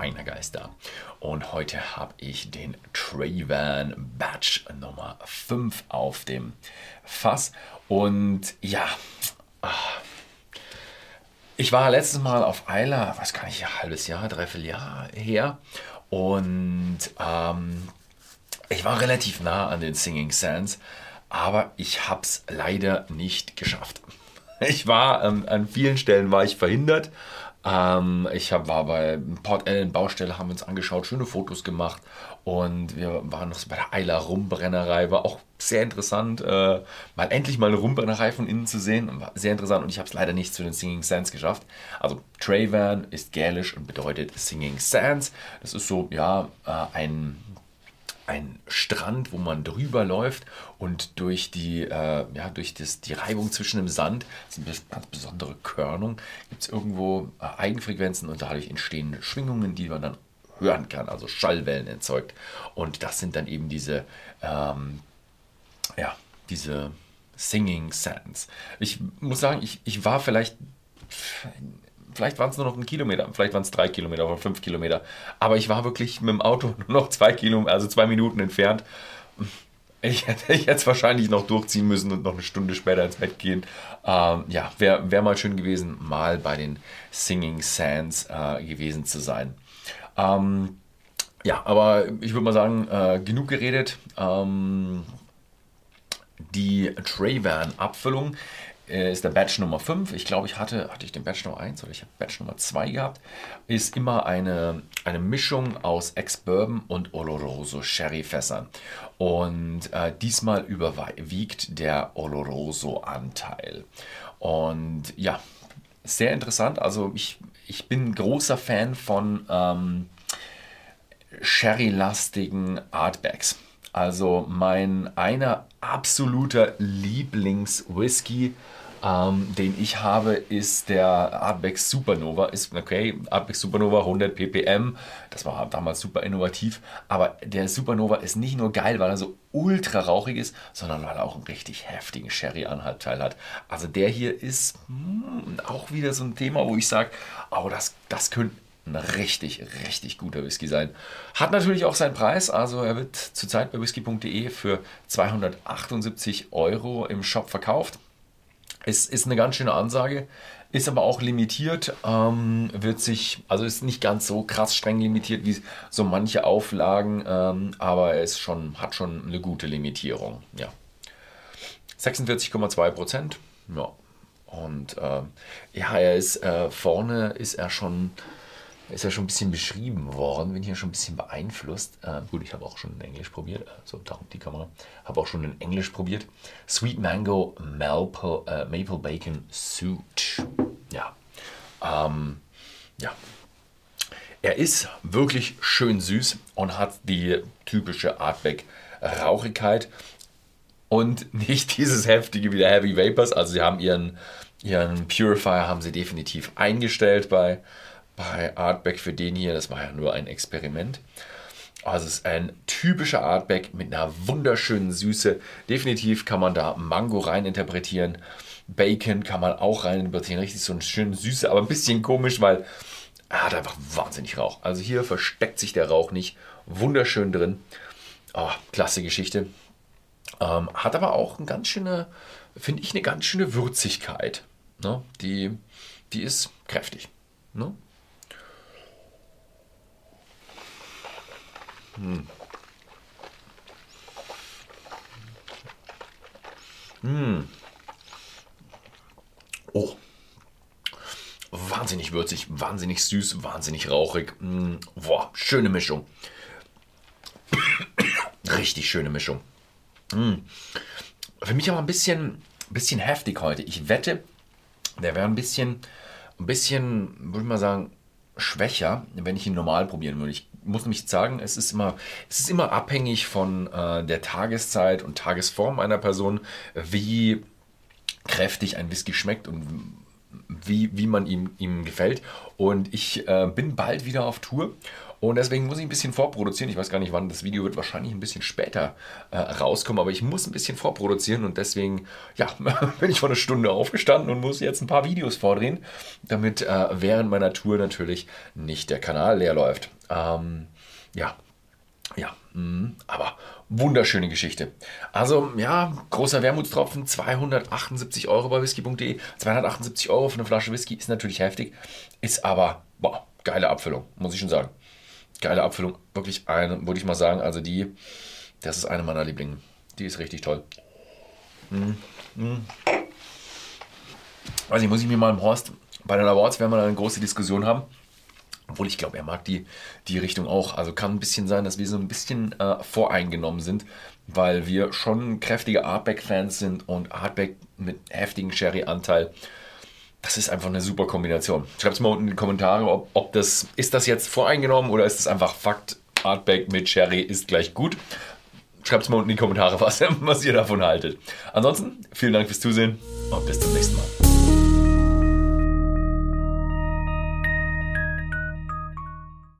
Schweinegeister. Und heute habe ich den Trayvan Batch Nummer 5 auf dem Fass. Und ja, ah, ich war letztes Mal auf Eiler, was kann ich, ein halbes Jahr, dreiviertel Jahr her. Und ähm, ich war relativ nah an den Singing Sands, aber ich habe es leider nicht geschafft. Ich war ähm, an vielen Stellen war ich verhindert. Ähm, ich hab, war bei Port Ellen Baustelle, haben uns angeschaut, schöne Fotos gemacht und wir waren noch so bei der Eiler Rumbrennerei, war auch sehr interessant, äh, mal endlich mal eine Rumbrennerei von innen zu sehen, war sehr interessant und ich habe es leider nicht zu den Singing Sands geschafft. Also Trayvan ist gälisch und bedeutet Singing Sands. Das ist so, ja, äh, ein ein Strand, wo man drüber läuft und durch die, äh, ja, durch das, die Reibung zwischen dem Sand, das ist eine ganz besondere Körnung, gibt es irgendwo äh, Eigenfrequenzen und dadurch entstehen Schwingungen, die man dann hören kann, also Schallwellen erzeugt. Und das sind dann eben diese, ähm, ja, diese Singing Sands. Ich muss sagen, ich, ich war vielleicht vielleicht waren es nur noch ein Kilometer, vielleicht waren es drei Kilometer oder fünf Kilometer. Aber ich war wirklich mit dem Auto nur noch zwei Kilometer, also zwei Minuten entfernt. Ich hätte jetzt wahrscheinlich noch durchziehen müssen und noch eine Stunde später ins Bett gehen. Ähm, ja, wäre wär mal schön gewesen, mal bei den Singing Sands äh, gewesen zu sein. Ähm, ja, aber ich würde mal sagen, äh, genug geredet. Ähm, die Trayvan-Abfüllung ist der Batch Nummer 5. Ich glaube, ich hatte, hatte ich den Batch Nummer 1 oder ich habe Batch Nummer 2 gehabt. Ist immer eine, eine Mischung aus Ex-Bourbon und Oloroso Sherry-Fässern. Und äh, diesmal überwiegt der Oloroso-Anteil. Und ja, sehr interessant. Also ich, ich bin großer Fan von ähm, Sherry-lastigen Artbacks. Also mein einer absoluter Lieblings-Whisky ähm, den ich habe, ist der Artback Supernova. Ist okay, Artback Supernova 100 ppm. Das war damals super innovativ. Aber der Supernova ist nicht nur geil, weil er so ultra rauchig ist, sondern weil er auch einen richtig heftigen Sherry-Anhaltteil hat. Also der hier ist mh, hm, auch wieder so ein Thema, wo ich sage, oh, das, das könnte ein richtig, richtig guter Whisky sein. Hat natürlich auch seinen Preis, also er wird zurzeit bei whisky.de für 278 Euro im Shop verkauft. Es ist eine ganz schöne Ansage, ist aber auch limitiert, ähm, wird sich, also ist nicht ganz so krass streng limitiert wie so manche Auflagen, ähm, aber er ist schon, hat schon eine gute Limitierung. Ja. 46,2 Prozent. Ja. Und äh, ja, er ist äh, vorne ist er schon ist ja schon ein bisschen beschrieben worden, bin hier schon ein bisschen beeinflusst. Äh, gut, ich habe auch schon in Englisch probiert, so also, da die Kamera, habe auch schon in Englisch probiert. Sweet Mango Maple, äh, Maple Bacon Suit. Ja. Ähm, ja. Er ist wirklich schön süß und hat die typische Artback-Rauchigkeit und nicht dieses heftige wie der Heavy Vapors. Also sie haben ihren, ihren Purifier haben sie definitiv eingestellt bei bei Artback für den hier, das war ja nur ein Experiment. Also es ist ein typischer Artback mit einer wunderschönen Süße. Definitiv kann man da Mango rein interpretieren. Bacon kann man auch rein interpretieren. Richtig so eine schöne Süße, aber ein bisschen komisch, weil er hat einfach wahnsinnig Rauch. Also hier versteckt sich der Rauch nicht. Wunderschön drin. Oh, klasse Geschichte. Ähm, hat aber auch eine ganz schöne, finde ich, eine ganz schöne Würzigkeit. Ne? Die, die ist kräftig. Ne? Hm. Hm. Oh. Wahnsinnig würzig, wahnsinnig süß, wahnsinnig rauchig. Hm. Boah, schöne Mischung. Richtig schöne Mischung. Hm. Für mich aber ein bisschen, bisschen heftig heute. Ich wette, der wäre ein bisschen, ein bisschen, würde ich mal sagen, schwächer, wenn ich ihn normal probieren würde. Ich muss nämlich sagen, es ist immer, es ist immer abhängig von äh, der Tageszeit und Tagesform einer Person, wie kräftig ein Whisky schmeckt und wie, wie man ihm, ihm gefällt. Und ich äh, bin bald wieder auf Tour Und deswegen muss ich ein bisschen vorproduzieren. Ich weiß gar nicht, wann das Video wird. Wahrscheinlich ein bisschen später äh, rauskommen. Aber ich muss ein bisschen vorproduzieren. Und deswegen, ja, bin ich vor einer Stunde aufgestanden und muss jetzt ein paar Videos vordrehen, damit äh, während meiner Tour natürlich nicht der Kanal leer läuft. Ähm, ja, ja, mh, aber wunderschöne Geschichte. Also, ja, großer Wermutstropfen, 278 Euro bei whisky.de. 278 Euro für eine Flasche Whisky ist natürlich heftig, ist aber, boah, geile Abfüllung, muss ich schon sagen. Geile Abfüllung, wirklich eine, würde ich mal sagen, also die, das ist eine meiner Lieblinge. Die ist richtig toll. Mm, mm. Weiß ich, muss ich mir mal im Horst bei den Awards werden wir eine große Diskussion haben. Obwohl ich glaube, er mag die, die Richtung auch. Also kann ein bisschen sein, dass wir so ein bisschen äh, voreingenommen sind, weil wir schon kräftige Artback-Fans sind und Artback mit heftigem Sherry-Anteil. Das ist einfach eine super Kombination. Schreibt es mal unten in die Kommentare, ob, ob das, ist das jetzt voreingenommen oder ist das einfach Fakt, Artback mit Sherry ist gleich gut. Schreibt es mal unten in die Kommentare, was, was ihr davon haltet. Ansonsten, vielen Dank fürs Zusehen und bis zum nächsten Mal.